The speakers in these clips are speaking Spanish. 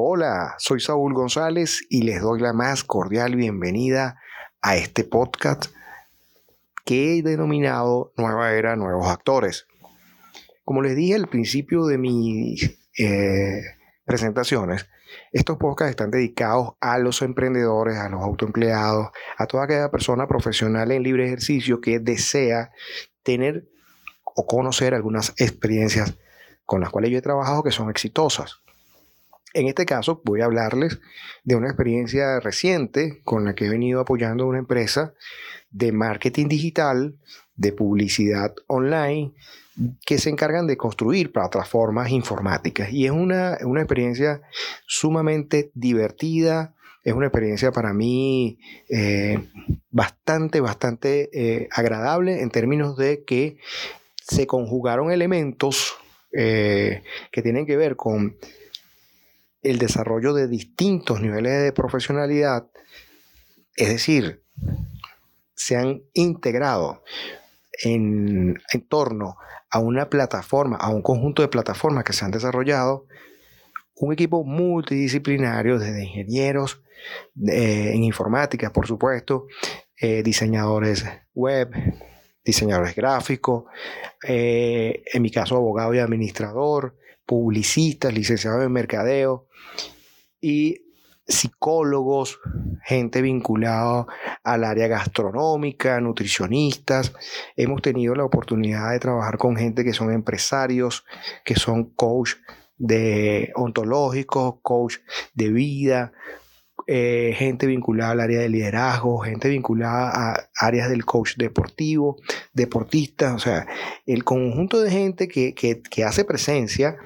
Hola, soy Saúl González y les doy la más cordial bienvenida a este podcast que he denominado Nueva Era, Nuevos Actores. Como les dije al principio de mis eh, presentaciones, estos podcasts están dedicados a los emprendedores, a los autoempleados, a toda aquella persona profesional en libre ejercicio que desea tener o conocer algunas experiencias con las cuales yo he trabajado que son exitosas. En este caso voy a hablarles de una experiencia reciente con la que he venido apoyando a una empresa de marketing digital, de publicidad online, que se encargan de construir plataformas informáticas. Y es una, experiencia sumamente divertida, es una experiencia para mí eh, bastante, bastante eh, agradable en términos de que se conjugaron elementos eh, que tienen que ver con el desarrollo de distintos niveles de profesionalidad, es decir, se han integrado en, torno a una plataforma, a un conjunto de plataformas que se han desarrollado, un equipo multidisciplinario desde ingenieros eh, en informática, por supuesto, eh, diseñadores web, diseñadores gráficos, eh, en mi caso abogado y administrador, publicistas, licenciados en mercadeo y psicólogos, gente vinculada al área gastronómica, nutricionistas. Hemos tenido la oportunidad de trabajar con gente que son empresarios, que son coach de ontológicos, coach de vida, eh, gente vinculada al área de liderazgo, gente vinculada a áreas del coach deportivo, deportistas, o sea, el conjunto de gente que, hace presencia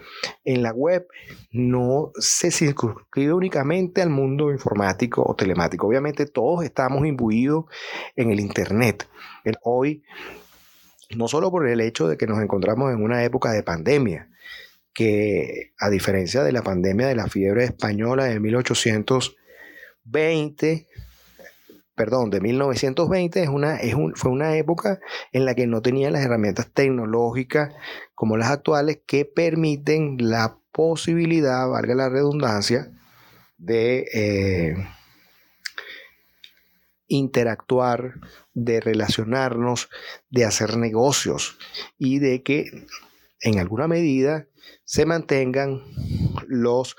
en la web no se circunscribe únicamente al mundo informático o telemático. Obviamente todos estamos imbuidos en el Internet. hoy, no solo por el hecho de que nos encontramos en una época de pandemia, que a diferencia de la pandemia de la fiebre española de 1800, 20, perdón, de 1920 es una, es fue una época en la que no tenía las herramientas tecnológicas como las actuales que permiten la posibilidad, valga la redundancia, de eh, interactuar, de relacionarnos, de hacer negocios y de que en alguna medida se mantengan los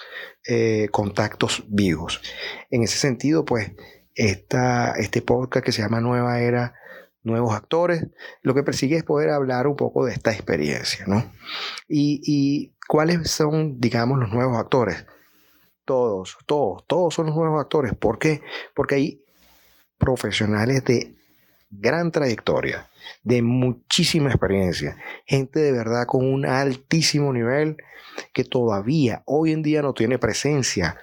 eh, contactos vivos. En ese sentido, pues, esta, este podcast que se llama Nueva Era, Nuevos Actores, lo que persigue es poder hablar un poco de esta experiencia, ¿no? Y, y cuáles son, digamos, los nuevos actores. Todos, todos, todos son los nuevos actores. ¿Por qué? Porque hay profesionales de gran trayectoria, de muchísima experiencia, gente de verdad con un altísimo nivel que todavía hoy en día no tiene presencia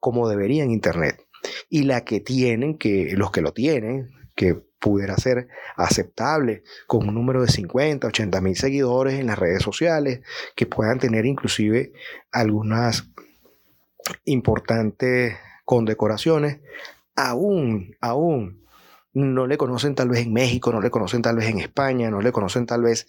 como debería en Internet. Y la que tienen, que los que lo tienen, que pudiera ser aceptable con un número de 50, 80 mil seguidores en las redes sociales, que puedan tener inclusive algunas importantes condecoraciones, aún, aún no le conocen tal vez en México, no le conocen tal vez en España, no le conocen tal vez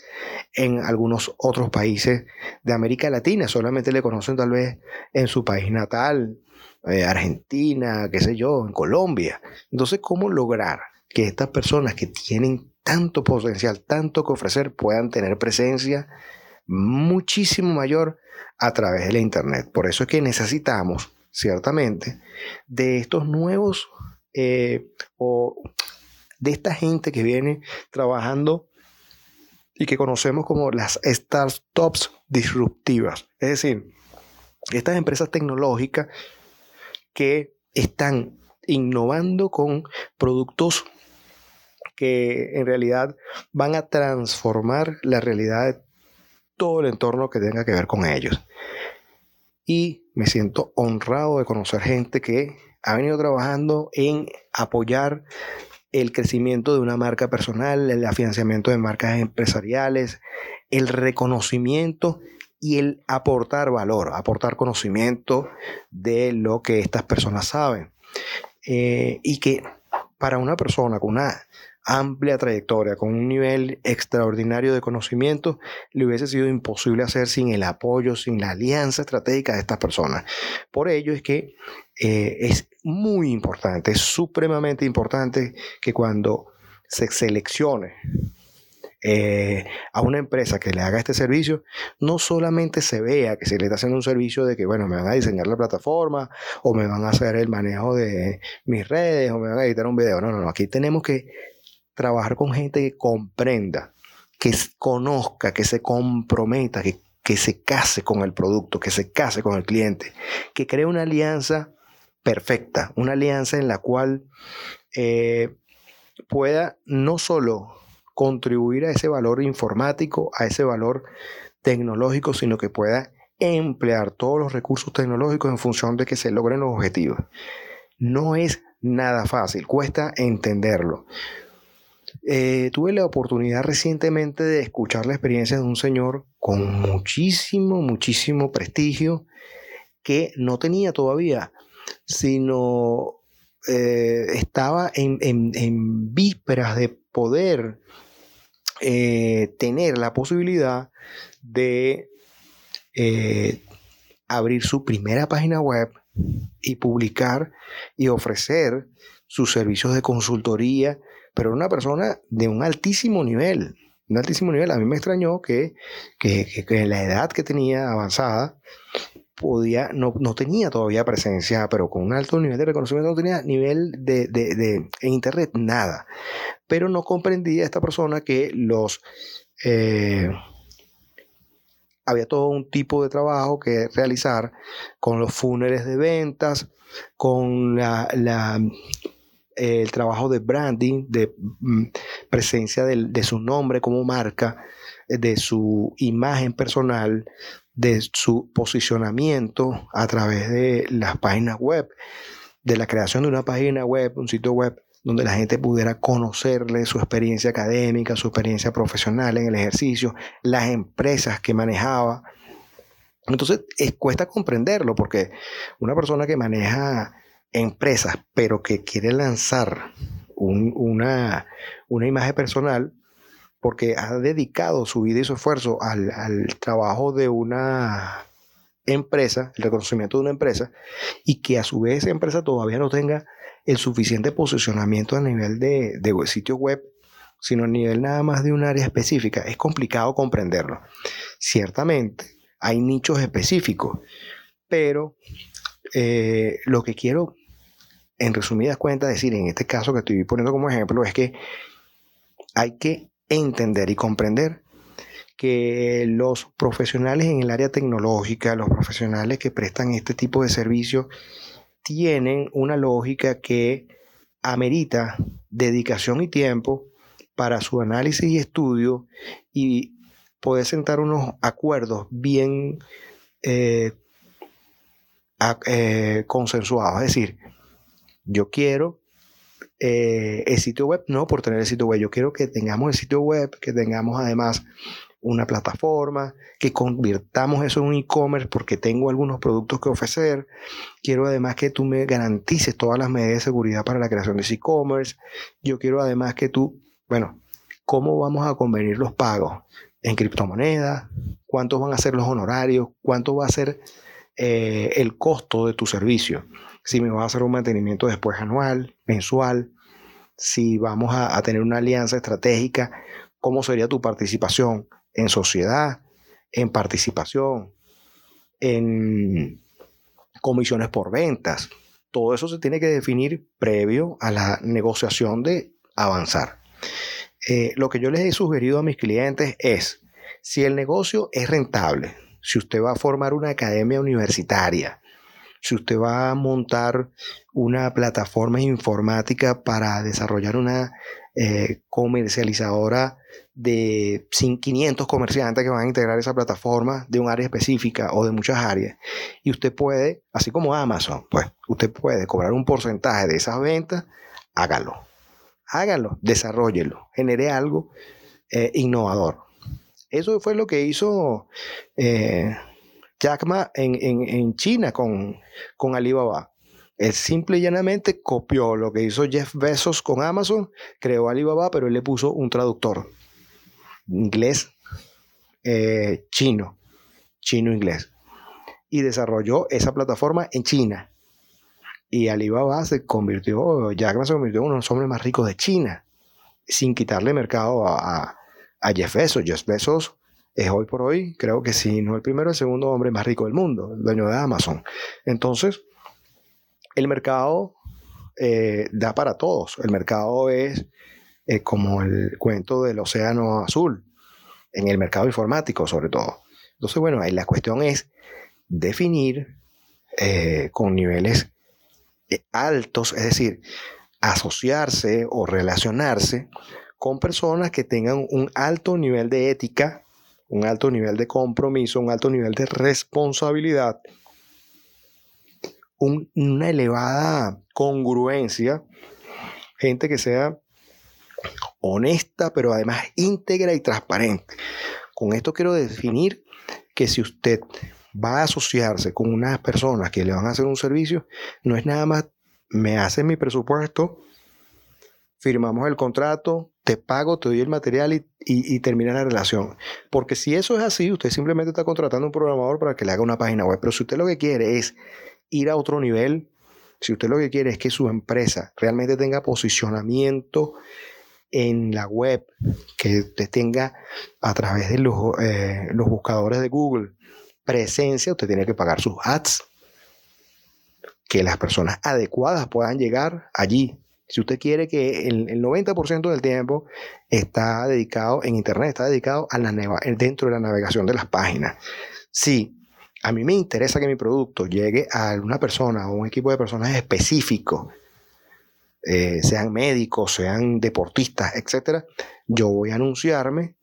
en algunos otros países de América Latina, solamente le conocen tal vez en su país natal, eh, Argentina, qué sé yo, en Colombia. Entonces, ¿cómo lograr que estas personas que tienen tanto potencial, tanto que ofrecer, puedan tener presencia muchísimo mayor a través de la Internet? Por eso es que necesitamos, ciertamente, de estos nuevos eh, o de esta gente que viene trabajando y que conocemos como las startups disruptivas. Es decir, estas empresas tecnológicas que están innovando con productos que en realidad van a transformar la realidad de todo el entorno que tenga que ver con ellos. Y me siento honrado de conocer gente que ha venido trabajando en apoyar el crecimiento de una marca personal, el financiamiento de marcas empresariales, el reconocimiento y el aportar valor, aportar conocimiento de lo que estas personas saben. Eh, y que para una persona con una amplia trayectoria, con un nivel extraordinario de conocimiento, le hubiese sido imposible hacer sin el apoyo, sin la alianza estratégica de estas personas. Por ello es que eh, es muy importante, es supremamente importante que cuando se seleccione eh, a una empresa que le haga este servicio, no solamente se vea que se le está haciendo un servicio de que, bueno, me van a diseñar la plataforma o me van a hacer el manejo de mis redes o me van a editar un video. No, no, no. Aquí tenemos que trabajar con gente que comprenda, que conozca, que se comprometa, que, que se case con el producto, que se case con el cliente, que cree una alianza perfecta, una alianza en la cual eh, pueda no solo contribuir a ese valor informático, a ese valor tecnológico, sino que pueda emplear todos los recursos tecnológicos en función de que se logren los objetivos. No es nada fácil, cuesta entenderlo. Eh, tuve la oportunidad recientemente de escuchar la experiencia de un señor con muchísimo, muchísimo prestigio que no tenía todavía, sino eh, estaba en, en vísperas de poder eh, tener la posibilidad de eh, abrir su primera página web y publicar y ofrecer sus servicios de consultoría, pero una persona de un altísimo nivel, altísimo nivel. A mí me extrañó que, que, que, la edad que tenía avanzada podía, no, no, tenía todavía presencia, pero con un alto nivel de reconocimiento no tenía nivel de, de, de internet, nada. Pero no comprendía esta persona que los... Eh, había todo un tipo de trabajo que realizar con los funerales de ventas, con la, el trabajo de branding, de mm, presencia de, su nombre como marca, de su imagen personal, de su posicionamiento a través de las páginas web, de la creación de una página web, un sitio web donde la gente pudiera conocerle su experiencia académica, su experiencia profesional en el ejercicio, las empresas que manejaba. Entonces, cuesta comprenderlo porque una persona que maneja empresas, pero que quiere lanzar una, una imagen personal, porque ha dedicado su vida y su esfuerzo al, al trabajo de una empresa, el reconocimiento de una empresa, y que a su vez esa empresa todavía no tenga el suficiente posicionamiento a nivel de, de sitio web, sino a nivel nada más de un área específica. Es complicado comprenderlo. Ciertamente, hay nichos específicos, pero eh, lo que quiero, en resumidas cuentas, decir en este caso que estoy poniendo como ejemplo, es que hay que entender y comprender que los profesionales en el área tecnológica, los profesionales que prestan este tipo de servicios, tienen una lógica que amerita dedicación y tiempo para su análisis y estudio y poder sentar unos acuerdos bien eh, eh, consensuados. Es decir, yo quiero eh, el sitio web, no por tener el sitio web, yo quiero que tengamos el sitio web, que tengamos además una plataforma, que convirtamos eso en un e-commerce porque tengo algunos productos que ofrecer. Quiero además que tú me garantices todas las medidas de seguridad para la creación de ese e-commerce. Yo quiero además que tú, bueno, ¿cómo vamos a convenir los pagos? En criptomonedas, cuántos van a ser los honorarios, cuánto va a ser eh, el costo de tu servicio. Si me vas a hacer un mantenimiento después anual, mensual, si vamos a, tener una alianza estratégica, cómo sería tu participación en sociedad, en participación, en comisiones por ventas. Todo eso se tiene que definir previo a la negociación de avanzar. Eh, lo que yo les he sugerido a mis clientes es, si el negocio es rentable, si usted va a formar una academia universitaria, si usted va a montar una plataforma informática para desarrollar una eh, comercializadora de 500 comerciantes que van a integrar esa plataforma de un área específica o de muchas áreas. Y usted puede, así como Amazon, pues usted puede cobrar un porcentaje de esas ventas, hágalo. Hágalo, desarrollelo, genere algo eh, innovador. Eso fue lo que hizo eh, Jack Ma en, en, China con, con Alibaba. Él simple y llanamente copió lo que hizo Jeff Bezos con Amazon, creó Alibaba, pero él le puso un traductor inglés, eh, chino, chino-inglés, y desarrolló esa plataforma en China. Y Alibaba se convirtió, Jack Ma se convirtió en uno de los hombres más ricos de China, sin quitarle mercado a, a Jeff Bezos. Jeff Bezos es hoy por hoy, creo que sí, no el primero, el segundo hombre más rico del mundo, el dueño de Amazon. Entonces, el mercado eh, da para todos. El mercado es eh, como el cuento del océano azul, en el mercado informático sobre todo. Entonces, bueno, ahí la cuestión es definir eh, con niveles altos, es decir, asociarse o relacionarse con personas que tengan un alto nivel de ética, un alto nivel de compromiso, un alto nivel de responsabilidad una elevada congruencia, gente que sea honesta, pero además íntegra y transparente. Con esto quiero definir que si usted va a asociarse con unas personas que le van a hacer un servicio, no es nada más, me hacen mi presupuesto, firmamos el contrato, te pago, te doy el material y, termina la relación. Porque si eso es así, usted simplemente está contratando a un programador para que le haga una página web. Pero si usted lo que quiere es ir a otro nivel, si usted lo que quiere es que su empresa realmente tenga posicionamiento en la web, que usted tenga a través de los, eh, los buscadores de Google presencia, usted tiene que pagar sus ads, que las personas adecuadas puedan llegar allí. Si usted quiere que el, 90% del tiempo está dedicado en Internet, está dedicado a la dentro de la navegación de las páginas. Sí, a mí me interesa que mi producto llegue a una persona o un equipo de personas específico, eh, sean médicos, sean deportistas, etc., yo voy a anunciarme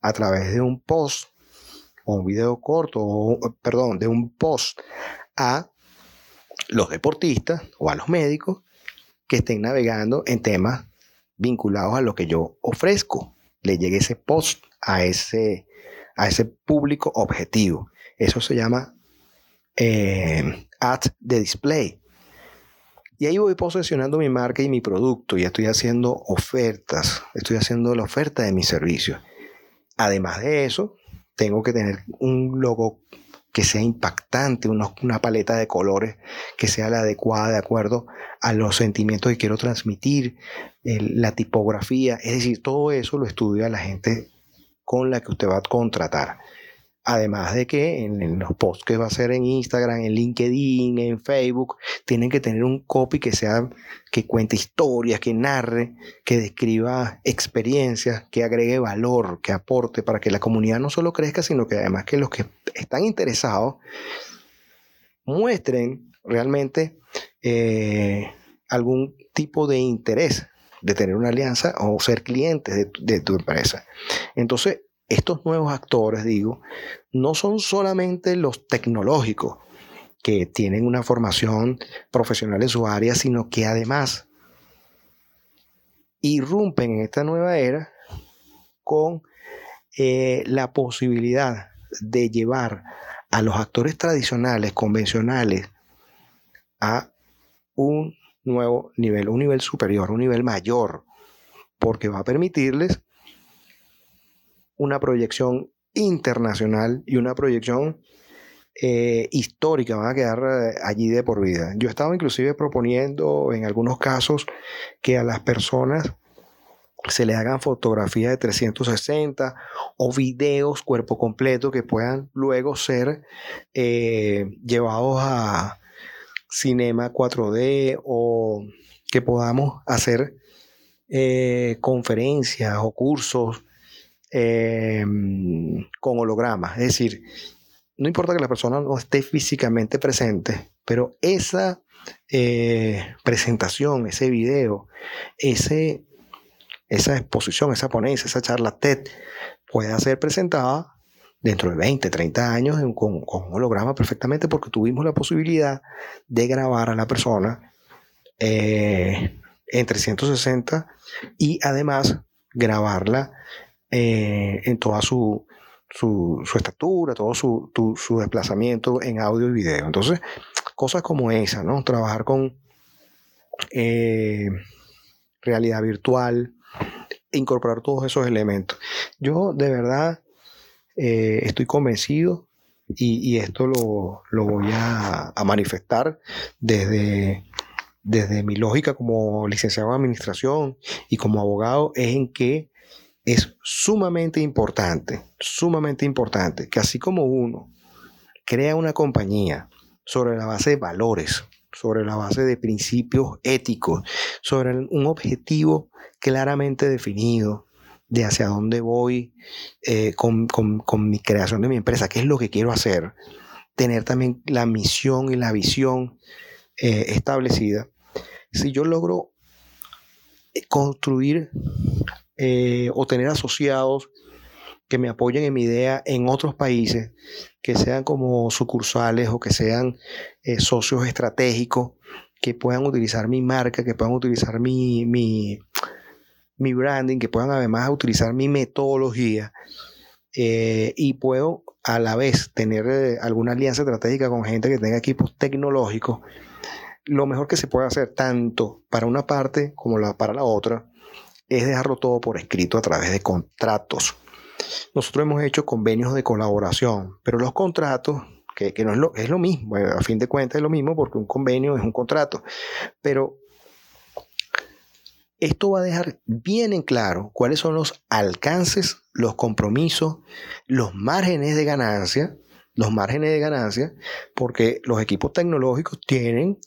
a través de un post o un video corto, o, perdón, de un post a los deportistas o a los médicos que estén navegando en temas vinculados a lo que yo ofrezco. Le llegue ese post a ese, a ese público objetivo. Eso se llama eh, ad de display. Y ahí voy posesionando mi marca y mi producto y estoy haciendo ofertas, estoy haciendo la oferta de mi servicio. Además de eso, tengo que tener un logo que sea impactante, una, paleta de colores que sea la adecuada de acuerdo a los sentimientos que quiero transmitir, la tipografía, es decir, todo eso lo estudia la gente con la que usted va a contratar. Además de que en, los posts que va a hacer en Instagram, en LinkedIn, en Facebook, tienen que tener un copy que sea, que cuente historias, que narre, que describa experiencias, que agregue valor, que aporte para que la comunidad no solo crezca, sino que además que los que están interesados muestren realmente eh, algún tipo de interés de tener una alianza o ser clientes de, de tu empresa. Entonces, estos nuevos actores, digo, no son solamente los tecnológicos que tienen una formación profesional en su área, sino que además irrumpen en esta nueva era con eh, la posibilidad de llevar a los actores tradicionales, convencionales, a un nuevo nivel, un nivel superior, un nivel mayor, porque va a permitirles una proyección internacional y una proyección eh, histórica van a quedar eh, allí de por vida. Yo estaba inclusive proponiendo en algunos casos que a las personas se le hagan fotografías de 360 o videos cuerpo completo que puedan luego ser eh, llevados a cinema 4D o que podamos hacer conferencias o cursos Em, con hologramas. Es decir, no importa que la persona no esté físicamente presente, pero esa eh, presentación, ese video, ese, esa exposición, esa ponencia, esa charla TED pueda ser presentada dentro de 20, 30 años con, con, un holograma perfectamente porque tuvimos la posibilidad de grabar a la persona eh, en 360 y además grabarla eh, en toda su, su, estatura, todo su, su, desplazamiento en audio y video. Entonces, cosas como esa, ¿no? Trabajar con eh, realidad virtual, incorporar todos esos elementos. Yo de verdad eh, estoy convencido y, esto lo, voy a, manifestar desde, desde mi lógica como licenciado en administración y como abogado, es en que es sumamente importante, sumamente importante que así como uno crea una compañía sobre la base de valores, sobre la base de principios éticos, sobre un objetivo claramente definido de hacia dónde voy eh, con, mi creación de mi empresa, qué es lo que quiero hacer, tener también la misión y la visión eh, establecida. Si yo logro eh, o tener asociados que me apoyen en mi idea en otros países, que sean como sucursales o que sean socios estratégicos, que puedan utilizar mi marca, que puedan utilizar mi, mi, branding, que puedan además utilizar mi metodología eh, y puedo a la vez tener eh, alguna alianza estratégica con gente que tenga equipos tecnológicos, lo mejor que se puede hacer tanto para una parte como la, para la otra es dejarlo todo por escrito a través de contratos. Nosotros hemos hecho convenios de colaboración, pero los contratos, que, no es lo, es lo mismo, a fin de cuentas es lo mismo porque un convenio es un contrato, pero esto va a dejar bien en claro cuáles son los alcances, los compromisos, los márgenes de ganancia, los márgenes de ganancia, porque los equipos tecnológicos tienen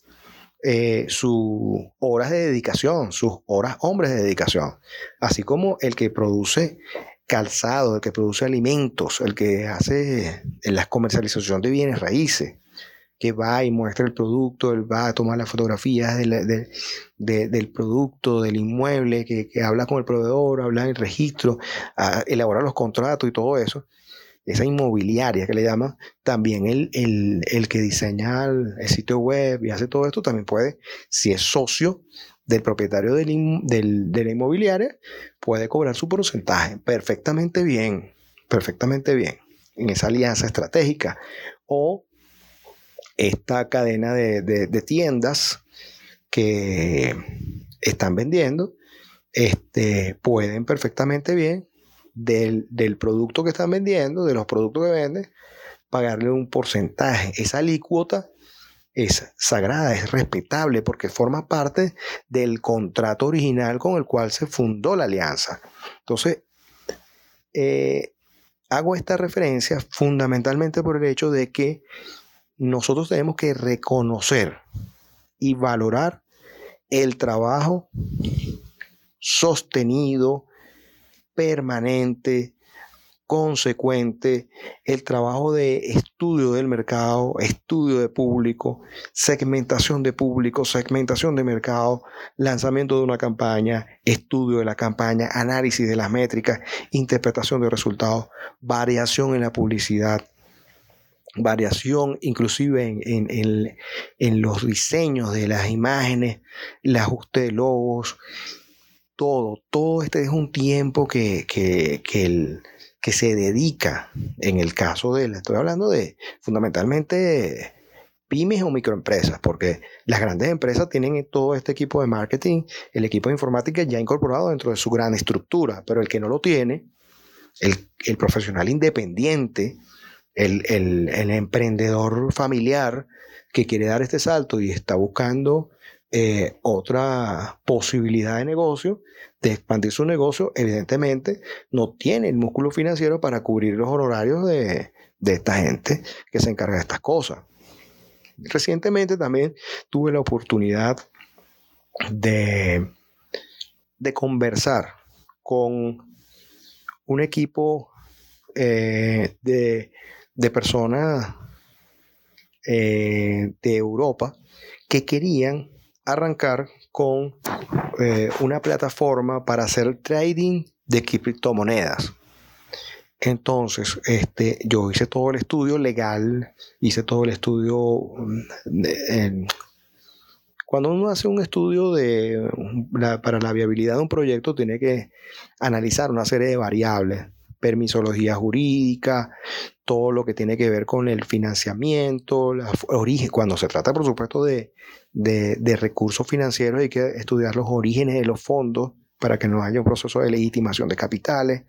eh, sus horas de dedicación, sus horas hombres de dedicación, así como el que produce calzado, el que produce alimentos, el que hace la comercialización de bienes raíces que va y muestra el producto, él va a tomar las fotografías del producto, del inmueble, que, habla con el proveedor, habla el registro, a elaborar los contratos y todo eso. Esa inmobiliaria que le llaman, también el, el, que diseña el, sitio web y hace todo esto, también puede, si es socio del propietario de la inmobiliaria, puede cobrar su porcentaje perfectamente bien, perfectamente bien, en esa alianza estratégica. O esta cadena de, tiendas que están vendiendo este, pueden perfectamente bien del, producto que están vendiendo, de los productos que venden, pagarle un porcentaje. Esa alícuota es sagrada, es respetable porque forma parte del contrato original con el cual se fundó la alianza. Entonces, eh, hago esta referencia fundamentalmente por el hecho de que nosotros tenemos que reconocer y valorar el trabajo sostenido, permanente, consecuente, el trabajo de estudio del mercado, estudio de público, segmentación de público, segmentación de mercado, lanzamiento de una campaña, estudio de la campaña, análisis de las métricas, interpretación de resultados, variación en la publicidad, variación inclusive en, los diseños de las imágenes, el ajuste de logos, todo, todo este es un tiempo que, que, que, se dedica, en el caso de, estoy hablando de fundamentalmente pymes o microempresas, porque las grandes empresas tienen todo este equipo de marketing, el equipo de informática ya incorporado dentro de su gran estructura, pero el que no lo tiene, el, el profesional independiente, el, emprendedor familiar que quiere dar este salto y está buscando eh, otra posibilidad de negocio, de expandir su negocio, evidentemente no tiene el músculo financiero para cubrir los honorarios de, esta gente que se encarga de estas cosas. Recientemente también tuve la oportunidad de, de conversar con un equipo eh, de de personas eh, de Europa que querían arrancar con eh, una plataforma para hacer trading de criptomonedas. Entonces, este, yo hice todo el estudio legal, hice todo el estudio. Mm, cuando uno hace un estudio de, para la viabilidad de un proyecto, tiene que analizar una serie de variables permisología jurídica, todo lo que tiene que ver con el financiamiento, origen, cuando se trata, por supuesto, de, de, recursos financieros, hay que estudiar los orígenes de los fondos para que no haya un proceso de legitimación de capitales,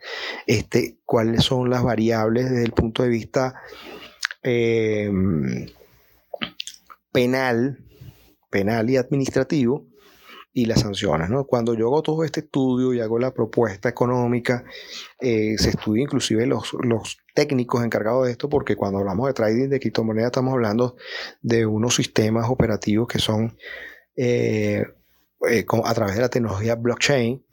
este, cuáles son las variables desde el punto de vista em, penal, penal y administrativo, y las sanciones. ¿no? Cuando yo hago todo este estudio y hago la propuesta económica, eh, se estudia inclusive los, los técnicos encargados de esto, porque cuando hablamos de trading de criptomonedas estamos hablando de unos sistemas operativos que son eh, eh, a través de la tecnología blockchain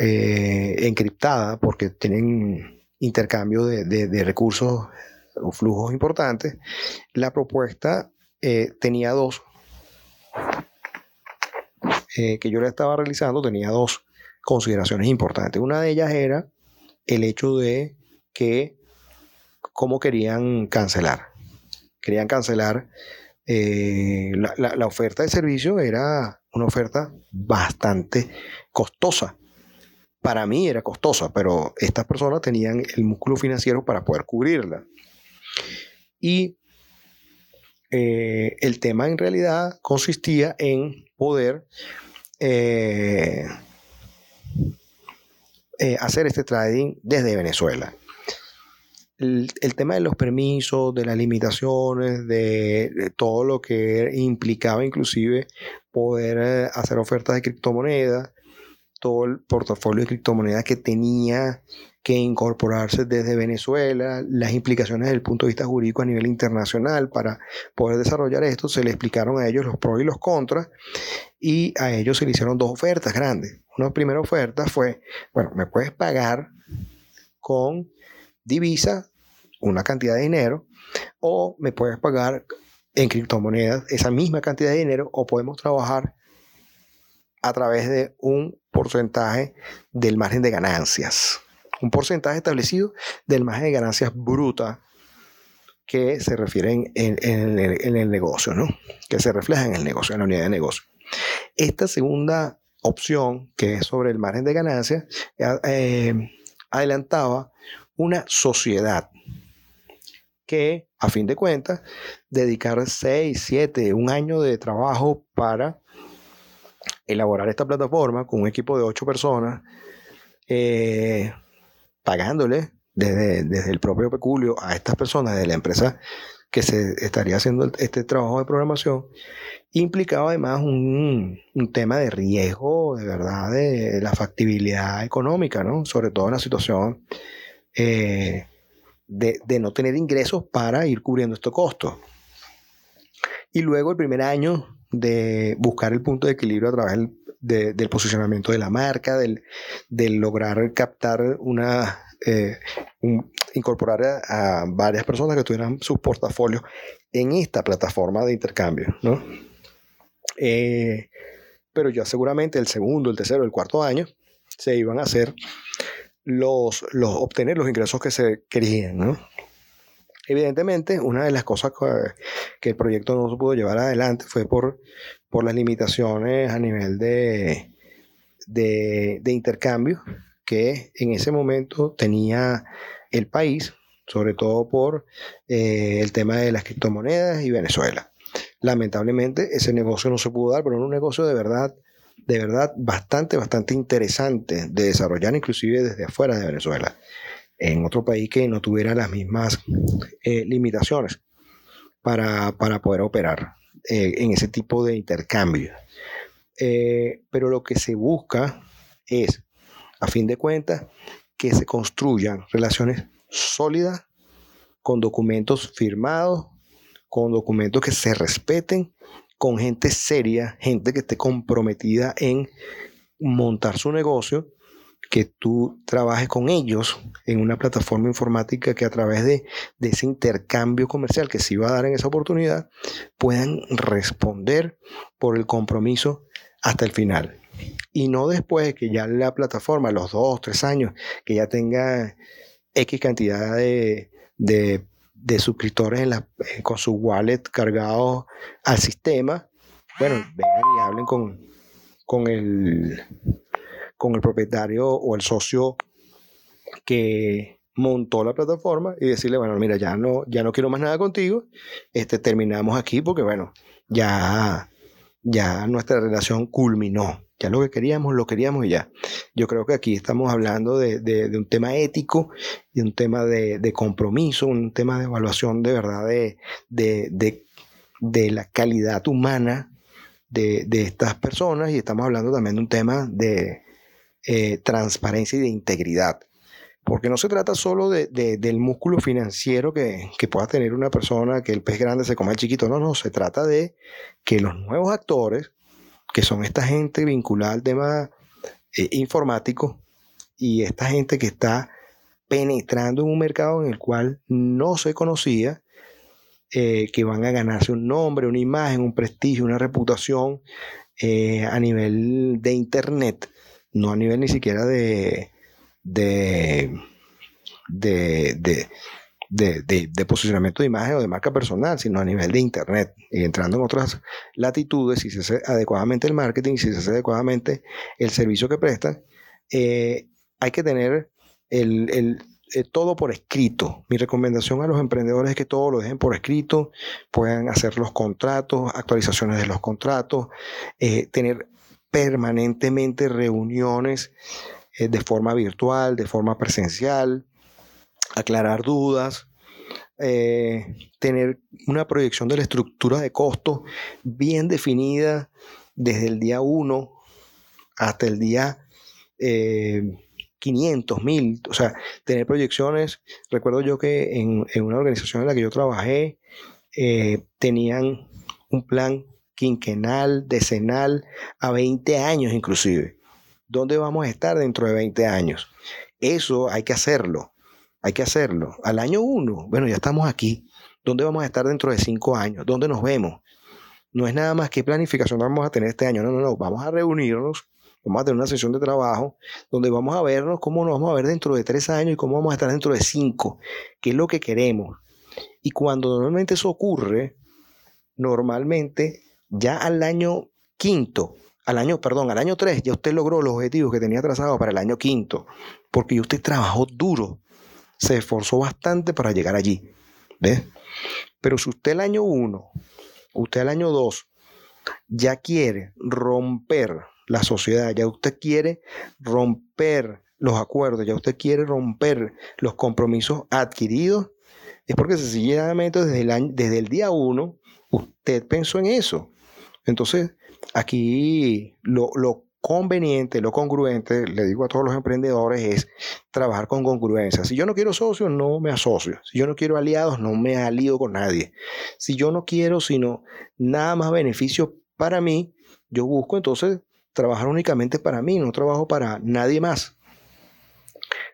encriptada, porque tienen intercambio de, de recursos o flujos importantes. La propuesta tenía dos eh, que yo le estaba realizando tenía dos consideraciones importantes. Una de ellas era el hecho de que cómo querían cancelar. Querían cancelar eh, la, oferta de servicio era una oferta bastante costosa. Para mí era costosa, pero estas personas tenían el músculo financiero para poder cubrirla. Y eh, el tema en realidad consistía en poder eh, eh, hacer este trading desde Venezuela. El, tema de los permisos, de las limitaciones, de, todo lo que implicaba inclusive poder eh, hacer ofertas de criptomonedas, todo el portafolio de criptomonedas que tenía que incorporarse desde Venezuela, las implicaciones desde el punto de vista jurídico a nivel internacional para poder desarrollar esto, se le explicaron a ellos los pros y los contras y a ellos se le hicieron dos ofertas grandes. Una primera oferta fue, bueno, me puedes pagar con divisa una cantidad de dinero o me puedes pagar en criptomonedas esa misma cantidad de dinero o podemos trabajar a través de un porcentaje del margen de ganancias un porcentaje establecido del margen de ganancias bruta que se refieren en, el, negocio, ¿no? que se refleja en el negocio, en la unidad de negocio. Esta segunda opción, que es sobre el margen de ganancias, eh, adelantaba una sociedad que, a fin de cuentas, dedicar 6, 7, un año de trabajo para elaborar esta plataforma con un equipo de 8 personas, eh, pagándole desde, desde el propio peculio a estas personas de la empresa que se estaría haciendo este trabajo de programación, implicaba además un, un, tema de riesgo, de verdad, de la factibilidad económica, ¿no? Sobre todo en la situación eh, de, de, no tener ingresos para ir cubriendo estos costos. Y luego el primer año de buscar el punto de equilibrio a través del del posicionamiento de la marca, del, lograr captar una, eh, incorporar a, varias personas que tuvieran sus portafolios en esta plataforma de intercambio, ¿no? Eh, pero ya seguramente el segundo, el tercero, el cuarto año se iban a hacer los, los obtener los ingresos que se querían, ¿no? Evidentemente, una de las cosas que, el proyecto no se pudo llevar adelante fue por, por las limitaciones a nivel de, de, intercambio que en ese momento tenía el país, sobre todo por eh, el tema de las criptomonedas y Venezuela. Lamentablemente ese negocio no se pudo dar, pero era un negocio de verdad, de verdad bastante, bastante interesante de desarrollar inclusive desde afuera de Venezuela en otro país que no tuviera las mismas eh, limitaciones para, poder operar eh, en ese tipo de intercambio. Eh, pero lo que se busca es, a fin de cuentas, que se construyan relaciones sólidas con documentos firmados, con documentos que se respeten, con gente seria, gente que esté comprometida en montar su negocio que tú trabajes con ellos en una plataforma informática que a través de, ese intercambio comercial que se iba a dar en esa oportunidad puedan responder por el compromiso hasta el final. Y no después de que ya la plataforma, los dos, tres años, que ya tenga X cantidad de, suscriptores eh, con su wallet cargado al sistema, bueno, vengan y hablen con, con el con el propietario o el socio que montó la plataforma y decirle, bueno, mira, ya no, ya no quiero más nada contigo, este, terminamos aquí porque, bueno, ya, ya nuestra relación culminó. Ya lo que queríamos, lo queríamos y ya. Yo creo que aquí estamos hablando de, un tema ético, de un tema de, compromiso, un tema de evaluación de verdad de, la calidad humana de, estas personas y estamos hablando también de un tema de eh, transparencia y de integridad. Porque no se trata solo del músculo financiero que, pueda tener una persona, que el pez grande se come al chiquito. No, no, se trata de que los nuevos actores, que son esta gente vinculada al tema eh, informático y esta gente que está penetrando en un mercado en el cual no se conocía, eh, que van a ganarse un nombre, una imagen, un prestigio, una reputación a nivel de Internet, no a nivel ni siquiera de, de, de, de, posicionamiento de imagen o de marca personal, sino a nivel de Internet. Y entrando en otras latitudes, si se hace adecuadamente el marketing, si se hace adecuadamente el servicio que prestan, eh, hay que tener el, el eh, todo por escrito. Mi recomendación a los emprendedores es que todo lo dejen por escrito, puedan hacer los contratos, actualizaciones de los contratos, eh, tener permanentemente reuniones eh, de forma virtual, de forma presencial, aclarar dudas, eh, tener una proyección de la estructura de costo bien definida desde el día 1 hasta el día 500, eh, 1000, o sea, tener proyecciones. Recuerdo yo que en, una organización en la que yo trabajé, tenían un plan quinquenal, decenal, a 20 años inclusive. ¿Dónde vamos a estar dentro de 20 años? Eso hay que hacerlo. Hay que hacerlo. Al año 1, bueno, ya estamos aquí. ¿Dónde vamos a estar dentro de 5 años? ¿Dónde nos vemos? No es nada más que planificación vamos a tener este año. No, no, no. Vamos a reunirnos. Vamos a tener una sesión de trabajo donde vamos a vernos cómo nos vamos a ver dentro de 3 años y cómo vamos a estar dentro de 5. ¿Qué es lo que queremos? Y cuando normalmente eso ocurre, normalmente ya al año quinto, al año, perdón, al año 3 ya usted logró los objetivos que tenía trazados para el año quinto, porque usted trabajó duro, se esforzó bastante para llegar allí. ¿Ves? Pero si usted el año 1, usted el año 2, ya quiere romper la sociedad, ya usted quiere romper los acuerdos, ya usted quiere romper los compromisos adquiridos, es porque sencillamente desde el, desde el día 1 usted pensó en eso. Entonces, Aquí lo, conveniente, lo congruente, le digo a todos los emprendedores, es trabajar con congruencia. Si yo no quiero socios, no me asocio. Si yo no quiero aliados, no me alío con nadie. Si yo no quiero sino nada más beneficio para mí, yo busco entonces trabajar únicamente para mí, no trabajo para nadie más.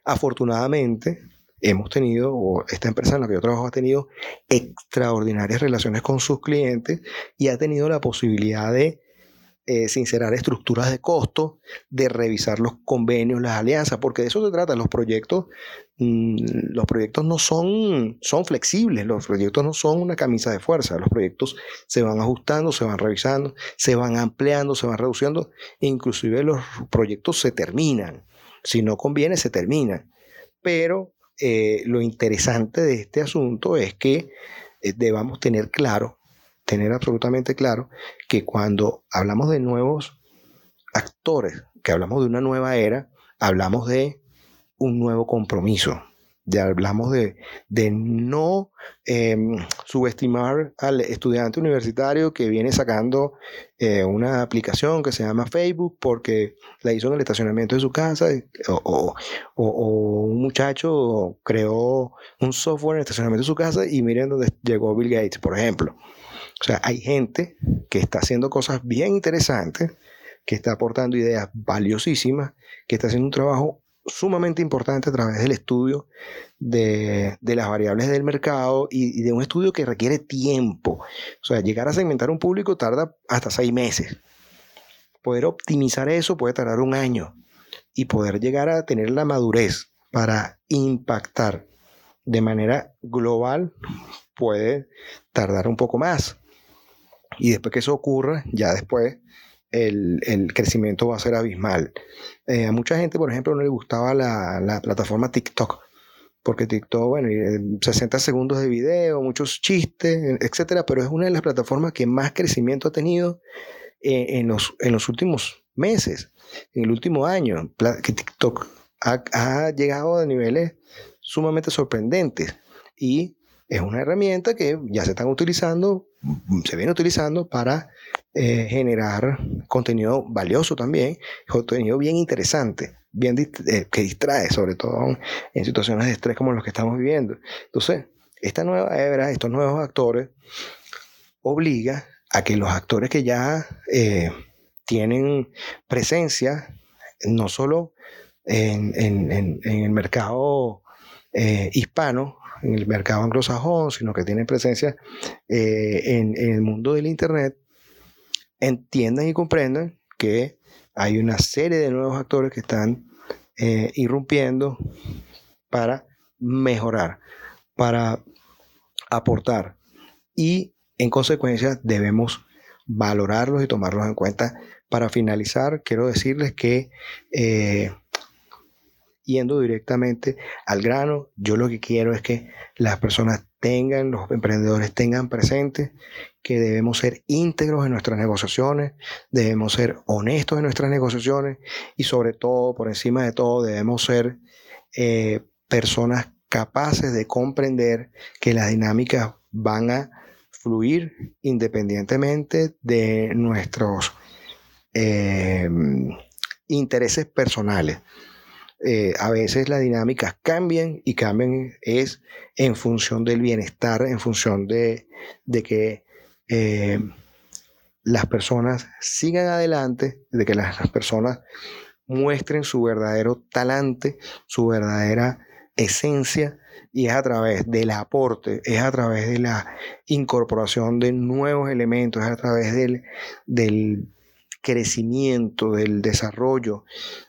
Afortunadamente, hemos tenido, o esta empresa en la que yo trabajo ha tenido extraordinarias relaciones con sus clientes y ha tenido la posibilidad de eh, sincerar estructuras de costo, de revisar los convenios, las alianzas, porque de eso se trata. Los proyectos, mm, los proyectos no son, son flexibles, los proyectos no son una camisa de fuerza, los proyectos se van ajustando, se van revisando, se van ampliando, se van reduciendo, inclusive los proyectos se terminan. Si no conviene, se terminan. Pero eh, lo interesante de este asunto es que eh, debamos tener claro tener absolutamente claro que cuando hablamos de nuevos actores, que hablamos de una nueva era, hablamos de un nuevo compromiso. Ya hablamos de, de no em, subestimar al estudiante universitario que viene sacando eh, una aplicación que se llama Facebook porque la hizo en el estacionamiento de su casa o, o, un muchacho creó un software en el estacionamiento de su casa y miren dónde llegó Bill Gates, por ejemplo. O sea, hay gente que está haciendo cosas bien interesantes, que está aportando ideas valiosísimas, que está haciendo un trabajo sumamente importante a través del estudio de, las variables del mercado y, de un estudio que requiere tiempo. O sea, llegar a segmentar un público tarda hasta seis meses. Poder optimizar eso puede tardar un año y poder llegar a tener la madurez para impactar de manera global puede tardar un poco más. Y después que eso ocurra, ya después el, crecimiento va a ser abismal. Eh, a mucha gente, por ejemplo, no le gustaba la, la plataforma TikTok porque TikTok, bueno, 60 segundos de video, muchos chistes, etcétera, pero es una de las plataformas que más crecimiento ha tenido eh, en, los, en los últimos meses, en el último año, que TikTok ha, llegado a niveles sumamente sorprendentes y es una herramienta que ya se están utilizando, se viene utilizando para eh, generar contenido valioso también, contenido bien interesante bien eh, que distrae, sobre todo en situaciones de estrés como los que estamos viviendo. Entonces, esta nueva era, estos nuevos actores, obliga a que los actores que ya eh, tienen presencia, no solo en, el mercado hispano, en el mercado anglosajón, sino que tienen presencia en, en el mundo del Internet, entiendan y comprendan que hay una serie de nuevos actores que están eh, irrumpiendo para mejorar, para aportar y en consecuencia debemos valorarlos y tomarlos en cuenta. Para finalizar, quiero decirles que eh, yendo directamente al grano, yo lo que quiero es que las personas tengan, los emprendedores tengan presente que debemos ser íntegros en nuestras negociaciones, debemos ser honestos en nuestras negociaciones y sobre todo, por encima de todo, debemos ser eh, personas capaces de comprender que las dinámicas van a fluir independientemente de nuestros eh, intereses personales. Eh, a veces las dinámicas cambian y cambian es en función del bienestar, en función de, que eh, las personas sigan adelante, de que las, personas muestren su verdadero talante, su verdadera esencia, y es a través del aporte, es a través de la incorporación de nuevos elementos, es a través del, del crecimiento, del desarrollo,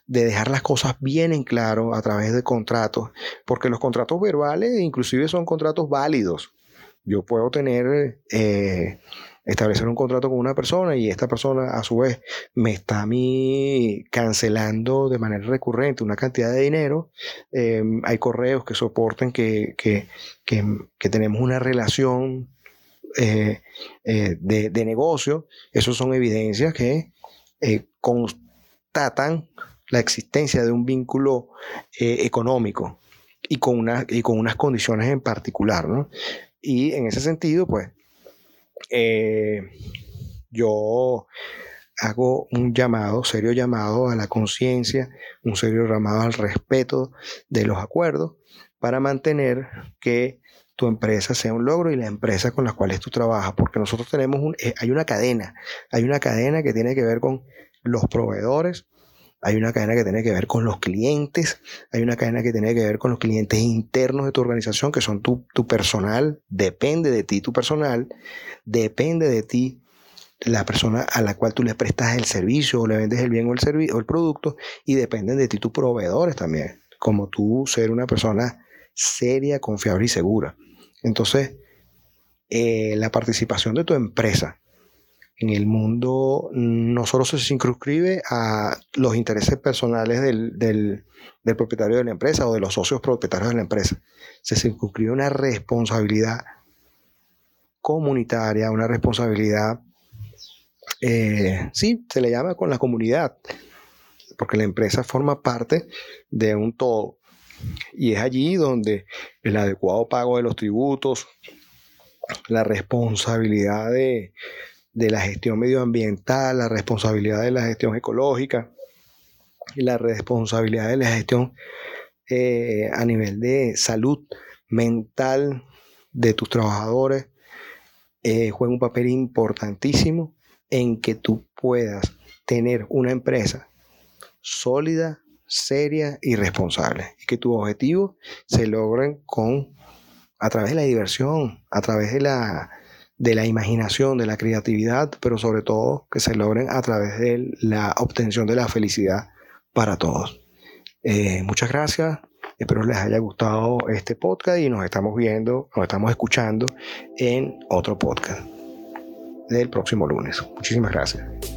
de dejar las cosas bien en claro a través de contratos, porque los contratos verbales inclusive son contratos válidos. Yo puedo tener, eh, establecer un contrato con una persona y esta persona a su vez me está a mí cancelando de manera recurrente una cantidad de dinero. Em, hay correos que soporten que, que, que, tenemos una relación eh, eh, de, de, negocio. Esas son evidencias que eh, constatan la existencia de un vínculo eh, económico y con, y con unas condiciones en particular. Y en ese sentido, pues, eh, yo hago un llamado, serio llamado a la conciencia, un serio llamado al respeto de los acuerdos para mantener que tu empresa sea un logro y la empresa con las cuales tú trabajas, porque nosotros tenemos un, eh, hay una cadena, hay una cadena que tiene que ver con los proveedores, hay una cadena que tiene que ver con los clientes, hay una cadena que tiene que ver con los clientes internos de tu organización, que son tu, tu personal, depende de ti tu personal, depende de ti la persona a la cual tú le prestas el servicio o le vendes el bien o el, o el producto, y dependen de ti tus proveedores también, como tú ser una persona seria, confiable y segura. Entonces, eh, la participación de tu empresa en el mundo no solo se circunscribe a los intereses personales del, propietario de la empresa o de los socios propietarios de la empresa, se circunscribe una responsabilidad comunitaria, una responsabilidad, eh, sí, se le llama con la comunidad, porque la empresa forma parte de un todo. Y es allí donde el adecuado pago de los tributos, la responsabilidad de, la gestión medioambiental, la responsabilidad de la gestión ecológica, y la responsabilidad de la gestión eh, a nivel de salud mental de tus trabajadores, eh, juega un papel importantísimo en que tú puedas tener una empresa sólida, seria y responsable. Y que tus objetivos se logren con, a través de la diversión, a través de la, de la imaginación, de la creatividad, pero sobre todo que se logren a través de la obtención de la felicidad para todos. Eh, muchas gracias. Espero les haya gustado este podcast y nos estamos viendo, nos estamos escuchando en otro podcast del próximo lunes. Muchísimas gracias.